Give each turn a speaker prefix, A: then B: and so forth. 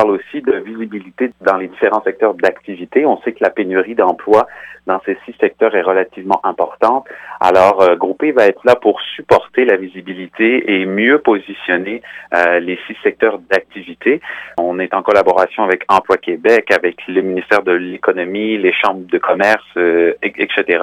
A: parle aussi de visibilité dans les différents secteurs d'activité. On sait que la pénurie d'emplois dans ces six secteurs est relativement importante. Alors, euh, Groupé va être là pour supporter la visibilité et mieux positionner euh, les six secteurs d'activité. On est en collaboration avec Emploi Québec, avec le ministère de l'Économie, les chambres de commerce, euh, etc